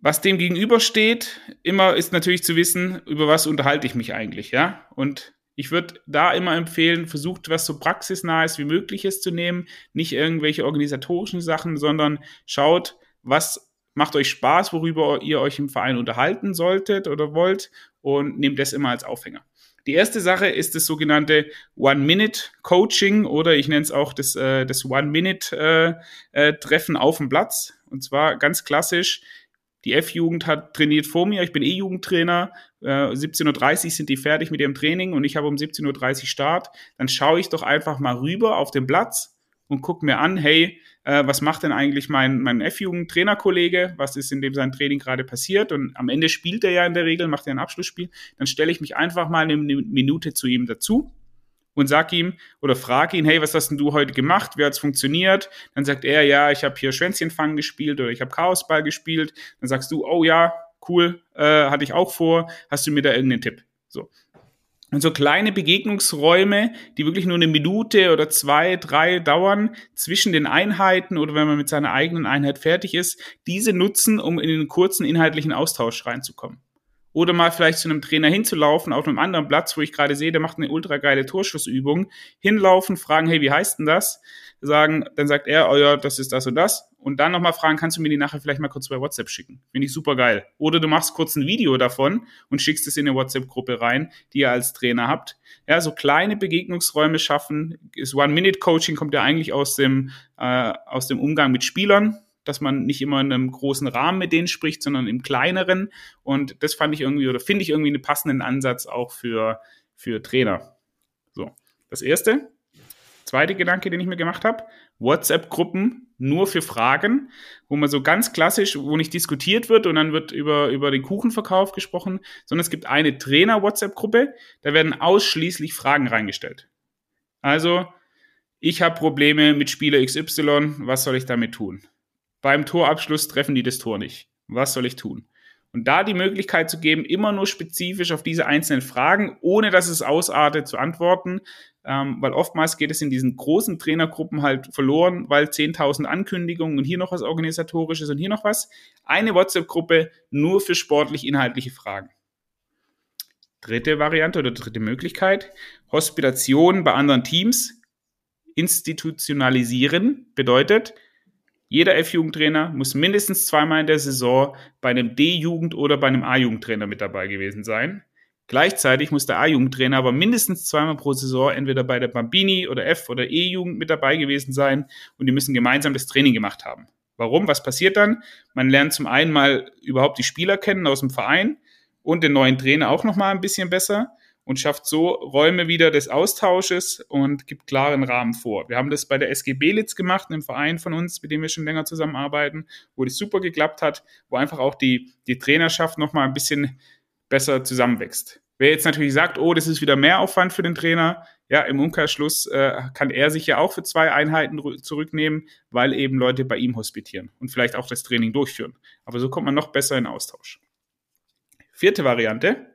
Was dem gegenübersteht, immer ist natürlich zu wissen, über was unterhalte ich mich eigentlich, ja? Und ich würde da immer empfehlen, versucht, was so praxisnahes wie möglich ist zu nehmen, nicht irgendwelche organisatorischen Sachen, sondern schaut, was macht euch Spaß, worüber ihr euch im Verein unterhalten solltet oder wollt und nehmt das immer als Aufhänger. Die erste Sache ist das sogenannte One-Minute-Coaching oder ich nenne es auch das, äh, das One-Minute-Treffen äh, äh, auf dem Platz. Und zwar ganz klassisch, die F-Jugend hat trainiert vor mir, ich bin E-Jugendtrainer. Äh, 17.30 Uhr sind die fertig mit ihrem Training und ich habe um 17.30 Uhr Start. Dann schaue ich doch einfach mal rüber auf den Platz und gucke mir an, hey, äh, was macht denn eigentlich mein, mein F-Jugend-Trainerkollege? Was ist in dem sein Training gerade passiert? Und am Ende spielt er ja in der Regel, macht er ein Abschlussspiel. Dann stelle ich mich einfach mal eine Minute zu ihm dazu und sag ihm oder frag ihn, hey, was hast denn du heute gemacht? Wie hat's funktioniert? Dann sagt er, ja, ich habe hier Schwänzchenfang gespielt oder ich habe Chaosball gespielt. Dann sagst du, oh ja, cool, äh, hatte ich auch vor. Hast du mir da irgendeinen Tipp? So. Und so kleine Begegnungsräume, die wirklich nur eine Minute oder zwei, drei dauern zwischen den Einheiten oder wenn man mit seiner eigenen Einheit fertig ist, diese nutzen, um in den kurzen inhaltlichen Austausch reinzukommen. Oder mal vielleicht zu einem Trainer hinzulaufen auf einem anderen Platz, wo ich gerade sehe, der macht eine ultra geile Torschussübung. Hinlaufen, fragen, hey, wie heißt denn das? Sagen, dann sagt er, oh ja, das ist das und das. Und dann nochmal fragen, kannst du mir die nachher vielleicht mal kurz bei WhatsApp schicken? Finde ich super geil. Oder du machst kurz ein Video davon und schickst es in eine WhatsApp-Gruppe rein, die ihr als Trainer habt. Ja, so kleine Begegnungsräume schaffen. Das One-Minute-Coaching kommt ja eigentlich aus dem, äh, aus dem Umgang mit Spielern dass man nicht immer in einem großen Rahmen mit denen spricht, sondern im kleineren. Und das fand ich irgendwie oder finde ich irgendwie einen passenden Ansatz auch für, für Trainer. So, das erste. Zweite Gedanke, den ich mir gemacht habe, WhatsApp-Gruppen nur für Fragen, wo man so ganz klassisch, wo nicht diskutiert wird und dann wird über, über den Kuchenverkauf gesprochen, sondern es gibt eine Trainer-WhatsApp-Gruppe, da werden ausschließlich Fragen reingestellt. Also, ich habe Probleme mit Spieler XY, was soll ich damit tun? Beim Torabschluss treffen die das Tor nicht. Was soll ich tun? Und da die Möglichkeit zu geben, immer nur spezifisch auf diese einzelnen Fragen, ohne dass es ausartet, zu antworten, ähm, weil oftmals geht es in diesen großen Trainergruppen halt verloren, weil 10.000 Ankündigungen und hier noch was organisatorisches und hier noch was. Eine WhatsApp-Gruppe nur für sportlich-inhaltliche Fragen. Dritte Variante oder dritte Möglichkeit, Hospitation bei anderen Teams institutionalisieren bedeutet, jeder F-Jugendtrainer muss mindestens zweimal in der Saison bei einem D-Jugend- oder bei einem A-Jugendtrainer mit dabei gewesen sein. Gleichzeitig muss der A-Jugendtrainer aber mindestens zweimal pro Saison entweder bei der Bambini oder F- oder E-Jugend mit dabei gewesen sein und die müssen gemeinsam das Training gemacht haben. Warum? Was passiert dann? Man lernt zum einen mal überhaupt die Spieler kennen aus dem Verein und den neuen Trainer auch nochmal ein bisschen besser und schafft so Räume wieder des Austausches und gibt klaren Rahmen vor. Wir haben das bei der SG Belitz gemacht, einem Verein von uns, mit dem wir schon länger zusammenarbeiten, wo das super geklappt hat, wo einfach auch die, die Trainerschaft nochmal ein bisschen besser zusammenwächst. Wer jetzt natürlich sagt, oh, das ist wieder mehr Aufwand für den Trainer, ja, im Umkehrschluss äh, kann er sich ja auch für zwei Einheiten zurücknehmen, weil eben Leute bei ihm hospitieren und vielleicht auch das Training durchführen. Aber so kommt man noch besser in Austausch. Vierte Variante,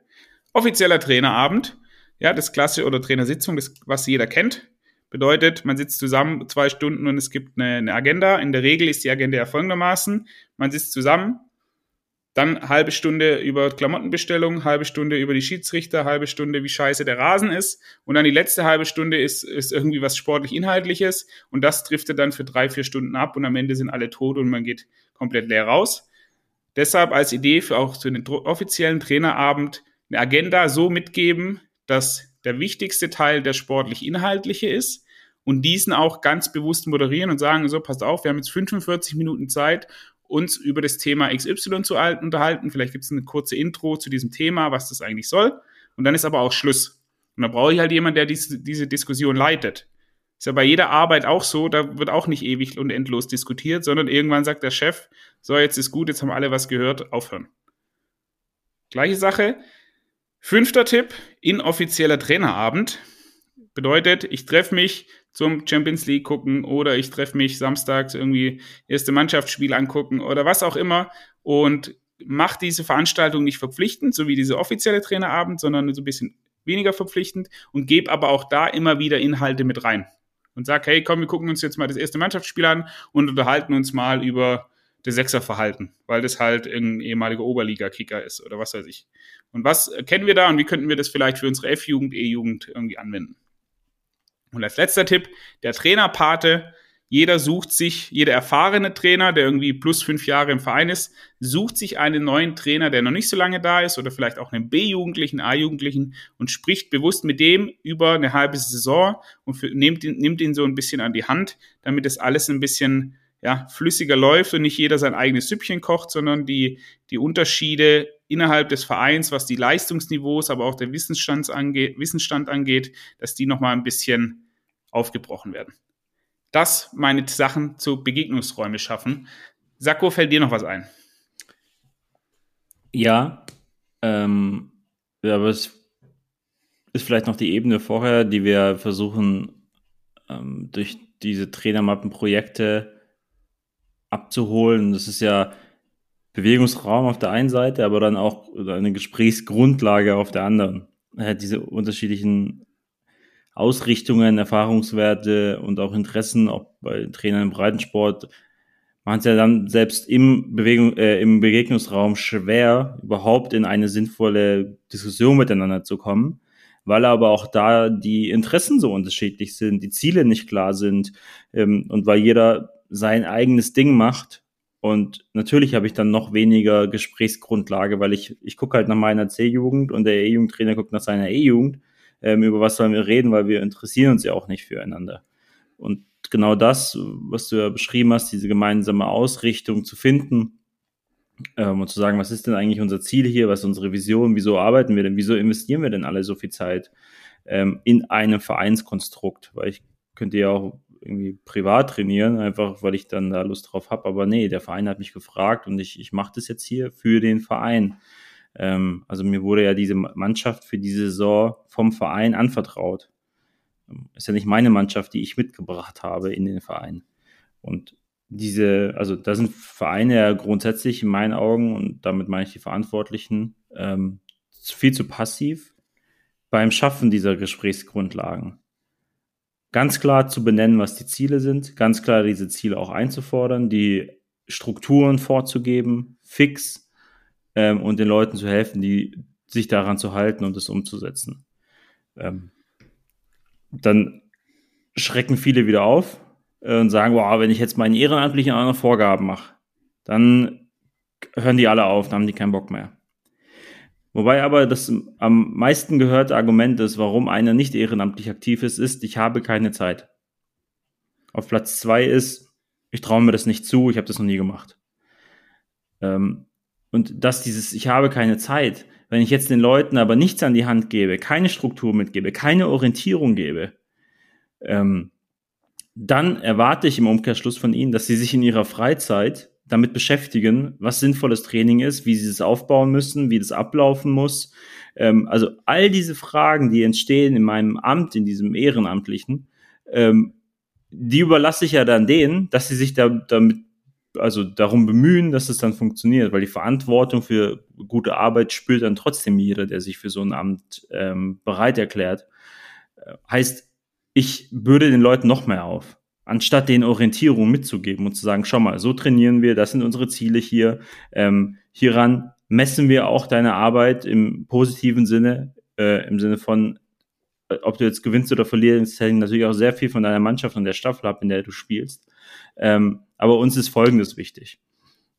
Offizieller Trainerabend, ja, das Klasse oder Trainersitzung, das, was jeder kennt, bedeutet, man sitzt zusammen zwei Stunden und es gibt eine, eine Agenda. In der Regel ist die Agenda ja folgendermaßen. Man sitzt zusammen, dann halbe Stunde über Klamottenbestellung, halbe Stunde über die Schiedsrichter, halbe Stunde, wie scheiße der Rasen ist. Und dann die letzte halbe Stunde ist, ist irgendwie was sportlich-inhaltliches. Und das driftet dann für drei, vier Stunden ab und am Ende sind alle tot und man geht komplett leer raus. Deshalb als Idee für auch zu den offiziellen Trainerabend eine Agenda so mitgeben, dass der wichtigste Teil der sportlich-inhaltliche ist und diesen auch ganz bewusst moderieren und sagen, so, passt auf, wir haben jetzt 45 Minuten Zeit, uns über das Thema XY zu unterhalten. Vielleicht gibt es eine kurze Intro zu diesem Thema, was das eigentlich soll. Und dann ist aber auch Schluss. Und da brauche ich halt jemanden, der diese, diese Diskussion leitet. Ist ja bei jeder Arbeit auch so, da wird auch nicht ewig und endlos diskutiert, sondern irgendwann sagt der Chef, so, jetzt ist gut, jetzt haben alle was gehört, aufhören. Gleiche Sache, Fünfter Tipp, inoffizieller Trainerabend. Bedeutet, ich treffe mich zum Champions League gucken oder ich treffe mich samstags irgendwie erste Mannschaftsspiel angucken oder was auch immer und mache diese Veranstaltung nicht verpflichtend, so wie diese offizielle Trainerabend, sondern so ein bisschen weniger verpflichtend und gebe aber auch da immer wieder Inhalte mit rein und sage, hey, komm, wir gucken uns jetzt mal das erste Mannschaftsspiel an und unterhalten uns mal über das Sechserverhalten, weil das halt ein ehemaliger Oberliga-Kicker ist oder was weiß ich. Und was kennen wir da und wie könnten wir das vielleicht für unsere F-Jugend, E-Jugend irgendwie anwenden? Und als letzter Tipp, der Trainerpate. Jeder sucht sich, jeder erfahrene Trainer, der irgendwie plus fünf Jahre im Verein ist, sucht sich einen neuen Trainer, der noch nicht so lange da ist oder vielleicht auch einen B-Jugendlichen, A-Jugendlichen und spricht bewusst mit dem über eine halbe Saison und für, nimmt, ihn, nimmt ihn so ein bisschen an die Hand, damit das alles ein bisschen ja, flüssiger läuft und nicht jeder sein eigenes Süppchen kocht, sondern die, die Unterschiede innerhalb des Vereins, was die Leistungsniveaus, aber auch der Wissensstand angeht, Wissensstand angeht, dass die nochmal ein bisschen aufgebrochen werden. Das meine Sachen zu Begegnungsräume schaffen. Sakko, fällt dir noch was ein? Ja, ähm, aber es ist vielleicht noch die Ebene vorher, die wir versuchen, ähm, durch diese Trainermappenprojekte abzuholen. Das ist ja Bewegungsraum auf der einen Seite, aber dann auch eine Gesprächsgrundlage auf der anderen. Diese unterschiedlichen Ausrichtungen, Erfahrungswerte und auch Interessen, auch bei Trainern im Breitensport, machen es ja dann selbst im, Bewegung, äh, im Begegnungsraum schwer, überhaupt in eine sinnvolle Diskussion miteinander zu kommen, weil aber auch da die Interessen so unterschiedlich sind, die Ziele nicht klar sind ähm, und weil jeder sein eigenes Ding macht. Und natürlich habe ich dann noch weniger Gesprächsgrundlage, weil ich, ich gucke halt nach meiner C-Jugend und der E-Jugendtrainer guckt nach seiner E-Jugend. Ähm, über was sollen wir reden, weil wir interessieren uns ja auch nicht füreinander. Und genau das, was du ja beschrieben hast, diese gemeinsame Ausrichtung zu finden ähm, und zu sagen, was ist denn eigentlich unser Ziel hier, was ist unsere Vision, wieso arbeiten wir denn, wieso investieren wir denn alle so viel Zeit ähm, in einem Vereinskonstrukt, weil ich könnte ja auch irgendwie privat trainieren, einfach weil ich dann da Lust drauf habe, aber nee, der Verein hat mich gefragt und ich, ich mache das jetzt hier für den Verein. Ähm, also mir wurde ja diese Mannschaft für diese Saison vom Verein anvertraut. Ist ja nicht meine Mannschaft, die ich mitgebracht habe in den Verein. Und diese, also da sind Vereine ja grundsätzlich in meinen Augen, und damit meine ich die Verantwortlichen, ähm, viel zu passiv beim Schaffen dieser Gesprächsgrundlagen. Ganz klar zu benennen, was die Ziele sind, ganz klar diese Ziele auch einzufordern, die Strukturen vorzugeben, fix ähm, und den Leuten zu helfen, die sich daran zu halten und es umzusetzen. Ähm, dann schrecken viele wieder auf äh, und sagen, wow, wenn ich jetzt meinen Ehrenamtlichen andere Vorgaben mache, dann hören die alle auf, dann haben die keinen Bock mehr. Wobei aber das am meisten gehörte Argument ist, warum einer nicht ehrenamtlich aktiv ist, ist, ich habe keine Zeit. Auf Platz zwei ist, ich traue mir das nicht zu, ich habe das noch nie gemacht. Ähm, und dass dieses, ich habe keine Zeit, wenn ich jetzt den Leuten aber nichts an die Hand gebe, keine Struktur mitgebe, keine Orientierung gebe, ähm, dann erwarte ich im Umkehrschluss von ihnen, dass sie sich in ihrer Freizeit damit beschäftigen, was sinnvolles Training ist, wie sie es aufbauen müssen, wie das ablaufen muss. Ähm, also all diese Fragen, die entstehen in meinem Amt, in diesem Ehrenamtlichen, ähm, die überlasse ich ja dann denen, dass sie sich da, damit also darum bemühen, dass es dann funktioniert, weil die Verantwortung für gute Arbeit spürt dann trotzdem jeder, der sich für so ein Amt ähm, bereit erklärt. Äh, heißt, ich bürde den Leuten noch mehr auf, anstatt den Orientierung mitzugeben und zu sagen, schau mal, so trainieren wir, das sind unsere Ziele hier. Ähm, hieran messen wir auch deine Arbeit im positiven Sinne, äh, im Sinne von, äh, ob du jetzt gewinnst oder verlierst, hängt natürlich auch sehr viel von deiner Mannschaft und der Staffel ab, in der du spielst. Ähm, aber uns ist Folgendes wichtig,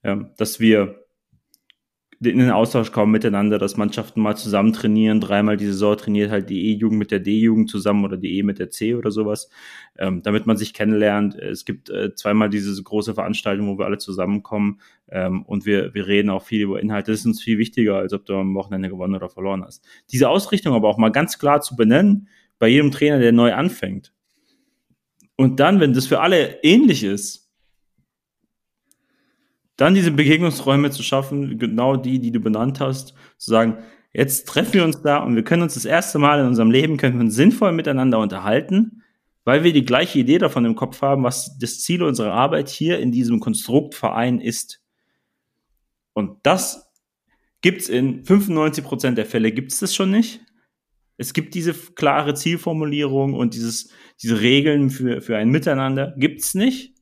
ja, dass wir in den Austausch kommen miteinander, dass Mannschaften mal zusammen trainieren, dreimal die Saison trainiert halt die E-Jugend mit der D-Jugend zusammen oder die E mit der C oder sowas, ähm, damit man sich kennenlernt. Es gibt äh, zweimal diese große Veranstaltung, wo wir alle zusammenkommen ähm, und wir, wir reden auch viel über Inhalte. Das ist uns viel wichtiger, als ob du am Wochenende gewonnen oder verloren hast. Diese Ausrichtung aber auch mal ganz klar zu benennen, bei jedem Trainer, der neu anfängt. Und dann, wenn das für alle ähnlich ist, dann diese Begegnungsräume zu schaffen, genau die, die du benannt hast, zu sagen, Jetzt treffen wir uns da und wir können uns das erste Mal in unserem Leben können wir uns sinnvoll miteinander unterhalten, weil wir die gleiche Idee davon im Kopf haben, was das Ziel unserer Arbeit hier in diesem Konstruktverein ist. Und das gibt's in 95 Prozent der Fälle gibt's das schon nicht. Es gibt diese klare Zielformulierung und dieses, diese Regeln für, für ein Miteinander gibt's nicht.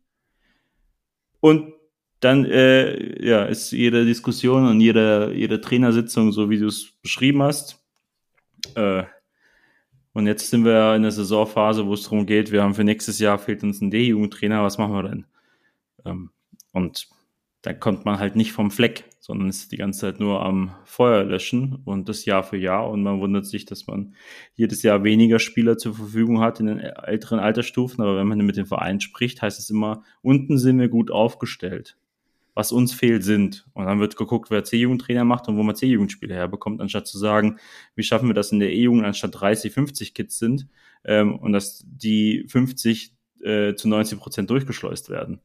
Und dann äh, ja, ist jede Diskussion und jede, jede Trainersitzung, so wie du es beschrieben hast. Äh, und jetzt sind wir in der Saisonphase, wo es darum geht, wir haben für nächstes Jahr fehlt uns ein D-Jugendtrainer, was machen wir denn? Ähm, und da kommt man halt nicht vom Fleck, sondern ist die ganze Zeit nur am Feuer löschen und das Jahr für Jahr. Und man wundert sich, dass man jedes Jahr weniger Spieler zur Verfügung hat in den älteren Altersstufen. Aber wenn man mit dem Verein spricht, heißt es immer, unten sind wir gut aufgestellt. Was uns fehlt, sind. Und dann wird geguckt, wer C-Jugendtrainer macht und wo man C-Jugendspieler herbekommt, anstatt zu sagen, wie schaffen wir das in der E-Jugend, anstatt 30, 50 Kids sind ähm, und dass die 50 äh, zu 90 Prozent durchgeschleust werden.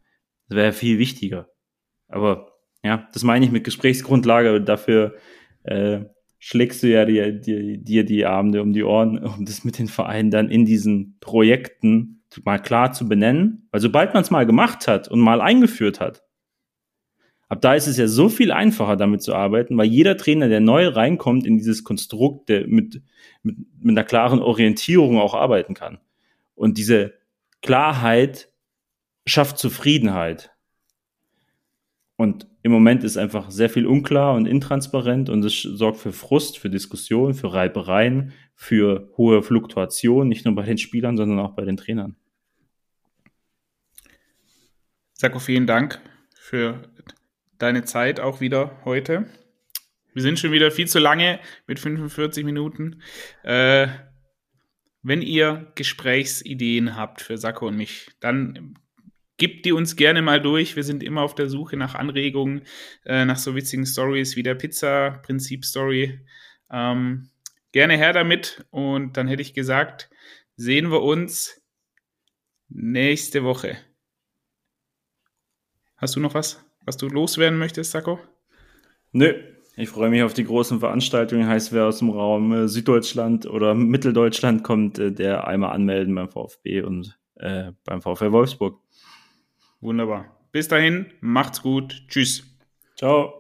Das wäre viel wichtiger. Aber ja, das meine ich mit Gesprächsgrundlage. Dafür äh, schlägst du ja dir die, die, die Abende um die Ohren, um das mit den Vereinen dann in diesen Projekten mal klar zu benennen. Weil sobald man es mal gemacht hat und mal eingeführt hat, ab da ist es ja so viel einfacher, damit zu arbeiten, weil jeder Trainer, der neu reinkommt in dieses Konstrukt, der mit, mit, mit einer klaren Orientierung auch arbeiten kann. Und diese Klarheit schafft Zufriedenheit. Und im Moment ist einfach sehr viel unklar und intransparent und es sorgt für Frust, für Diskussionen, für Reibereien, für hohe Fluktuation, nicht nur bei den Spielern, sondern auch bei den Trainern. Sako, vielen Dank für deine Zeit auch wieder heute. Wir sind schon wieder viel zu lange mit 45 Minuten. Äh, wenn ihr Gesprächsideen habt für Sako und mich, dann Gebt die uns gerne mal durch. Wir sind immer auf der Suche nach Anregungen, äh, nach so witzigen Stories wie der Pizza-Prinzip-Story. Ähm, gerne her damit. Und dann hätte ich gesagt, sehen wir uns nächste Woche. Hast du noch was, was du loswerden möchtest, Sako? Nö, ich freue mich auf die großen Veranstaltungen. Heißt, wer aus dem Raum äh, Süddeutschland oder [laughs] Mitteldeutschland kommt, äh, der einmal anmelden beim VfB und äh, beim VfL Wolfsburg. Wunderbar. Bis dahin, macht's gut. Tschüss. Ciao.